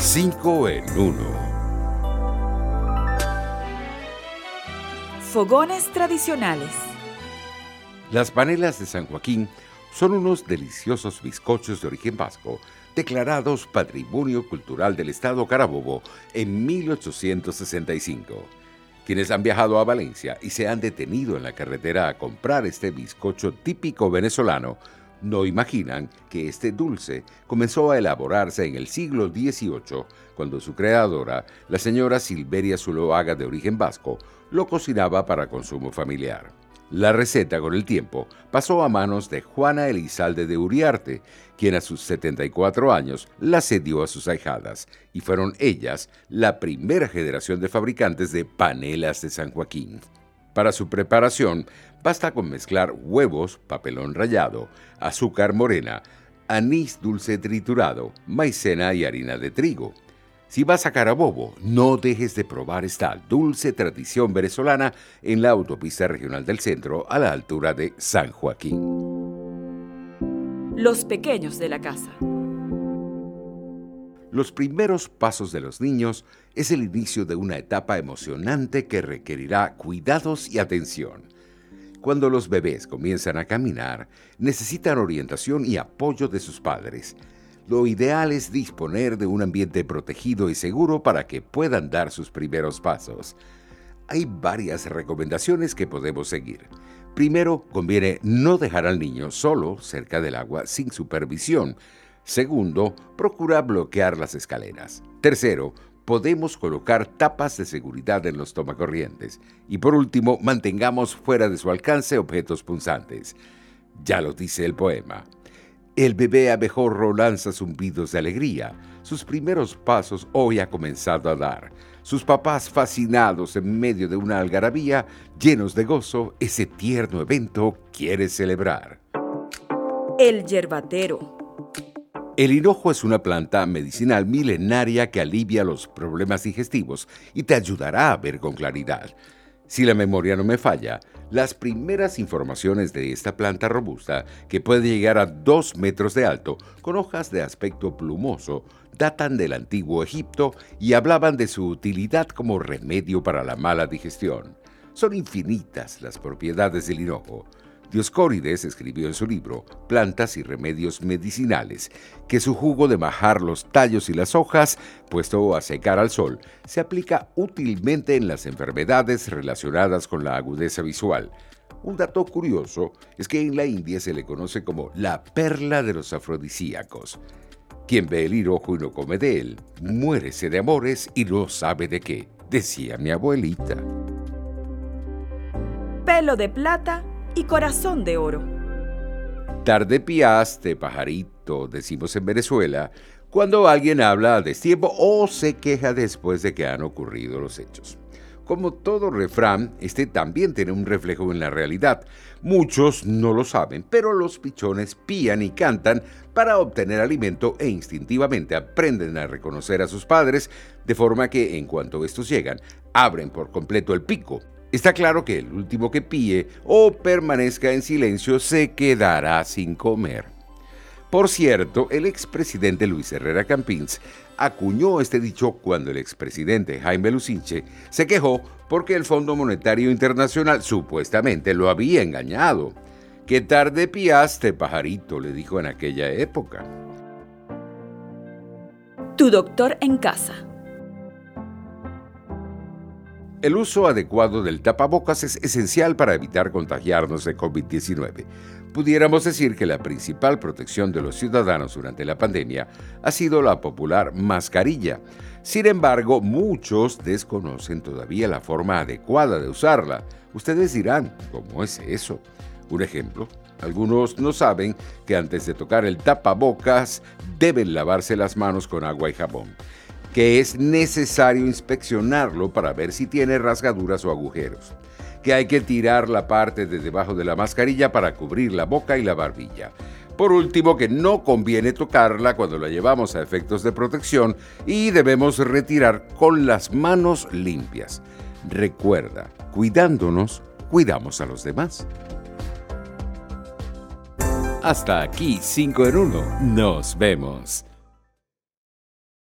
5 en 1. Fogones tradicionales. Las panelas de San Joaquín son unos deliciosos bizcochos de origen vasco declarados Patrimonio Cultural del Estado Carabobo en 1865. Quienes han viajado a Valencia y se han detenido en la carretera a comprar este bizcocho típico venezolano no imaginan que este dulce comenzó a elaborarse en el siglo XVIII, cuando su creadora, la señora Silveria Zuloaga de origen vasco, lo cocinaba para consumo familiar. La receta con el tiempo pasó a manos de Juana Elizalde de Uriarte, quien a sus 74 años la cedió a sus ahijadas, y fueron ellas la primera generación de fabricantes de panelas de San Joaquín. Para su preparación, basta con mezclar huevos, papelón rallado, azúcar morena, anís dulce triturado, maicena y harina de trigo. Si vas a Carabobo, no dejes de probar esta dulce tradición venezolana en la autopista regional del centro a la altura de San Joaquín. Los pequeños de la casa. Los primeros pasos de los niños es el inicio de una etapa emocionante que requerirá cuidados y atención. Cuando los bebés comienzan a caminar, necesitan orientación y apoyo de sus padres. Lo ideal es disponer de un ambiente protegido y seguro para que puedan dar sus primeros pasos. Hay varias recomendaciones que podemos seguir. Primero, conviene no dejar al niño solo cerca del agua sin supervisión, Segundo, procura bloquear las escaleras. Tercero, podemos colocar tapas de seguridad en los tomacorrientes. Y por último, mantengamos fuera de su alcance objetos punzantes. Ya lo dice el poema. El bebé abejorro lanza zumbidos de alegría. Sus primeros pasos hoy ha comenzado a dar. Sus papás fascinados en medio de una algarabía, llenos de gozo, ese tierno evento quiere celebrar. El yerbatero. El hinojo es una planta medicinal milenaria que alivia los problemas digestivos y te ayudará a ver con claridad. Si la memoria no me falla, las primeras informaciones de esta planta robusta, que puede llegar a 2 metros de alto, con hojas de aspecto plumoso, datan del antiguo Egipto y hablaban de su utilidad como remedio para la mala digestión. Son infinitas las propiedades del hinojo. Dioscórides escribió en su libro Plantas y Remedios Medicinales que su jugo de majar los tallos y las hojas, puesto a secar al sol, se aplica útilmente en las enfermedades relacionadas con la agudeza visual. Un dato curioso es que en la India se le conoce como la perla de los afrodisíacos. Quien ve el hirojo y no come de él, muérese de amores y no sabe de qué, decía mi abuelita. Pelo de plata y corazón de oro. Tarde piaste, pajarito, decimos en Venezuela, cuando alguien habla a destiempo o se queja después de que han ocurrido los hechos. Como todo refrán, este también tiene un reflejo en la realidad. Muchos no lo saben, pero los pichones pían y cantan para obtener alimento e instintivamente aprenden a reconocer a sus padres, de forma que en cuanto estos llegan, abren por completo el pico Está claro que el último que pille o permanezca en silencio se quedará sin comer. Por cierto, el expresidente Luis Herrera Campins acuñó este dicho cuando el expresidente Jaime Lucinche se quejó porque el Fondo Monetario Internacional supuestamente lo había engañado. ¿Qué tarde piaste, pajarito? le dijo en aquella época. Tu doctor en casa. El uso adecuado del tapabocas es esencial para evitar contagiarnos de COVID-19. Pudiéramos decir que la principal protección de los ciudadanos durante la pandemia ha sido la popular mascarilla. Sin embargo, muchos desconocen todavía la forma adecuada de usarla. Ustedes dirán, ¿cómo es eso? Un ejemplo, algunos no saben que antes de tocar el tapabocas deben lavarse las manos con agua y jabón que es necesario inspeccionarlo para ver si tiene rasgaduras o agujeros, que hay que tirar la parte de debajo de la mascarilla para cubrir la boca y la barbilla. Por último, que no conviene tocarla cuando la llevamos a efectos de protección y debemos retirar con las manos limpias. Recuerda, cuidándonos, cuidamos a los demás. Hasta aquí 5 en 1. Nos vemos.